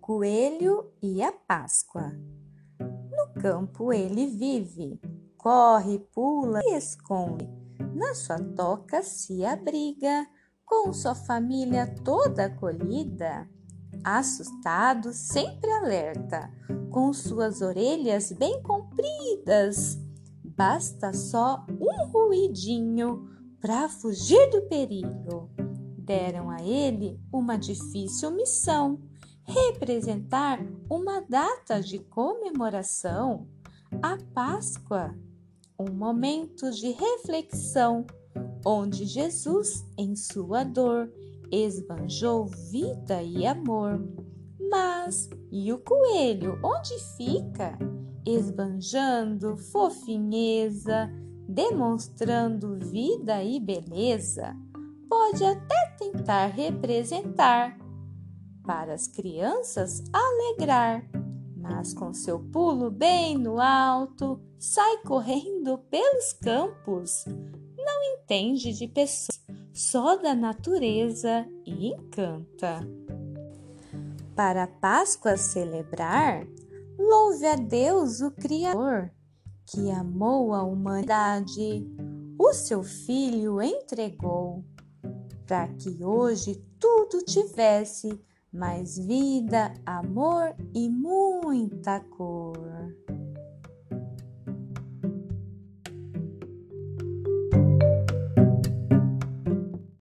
coelho e a Páscoa. No campo ele vive, corre, pula e esconde. Na sua toca se abriga, com sua família toda acolhida. Assustado, sempre alerta, com suas orelhas bem compridas. Basta só um ruidinho para fugir do perigo. Deram a ele uma difícil missão representar uma data de comemoração, a Páscoa, um momento de reflexão onde Jesus, em sua dor, esbanjou vida e amor. Mas e o coelho, onde fica? Esbanjando fofinheza, demonstrando vida e beleza. Pode até tentar representar para as crianças alegrar, mas com seu pulo bem no alto, sai correndo pelos campos. Não entende de pessoas, só da natureza e encanta. Para a Páscoa celebrar, louve a Deus, o Criador, que amou a humanidade, o seu Filho entregou, para que hoje tudo tivesse mais vida, amor e muita cor.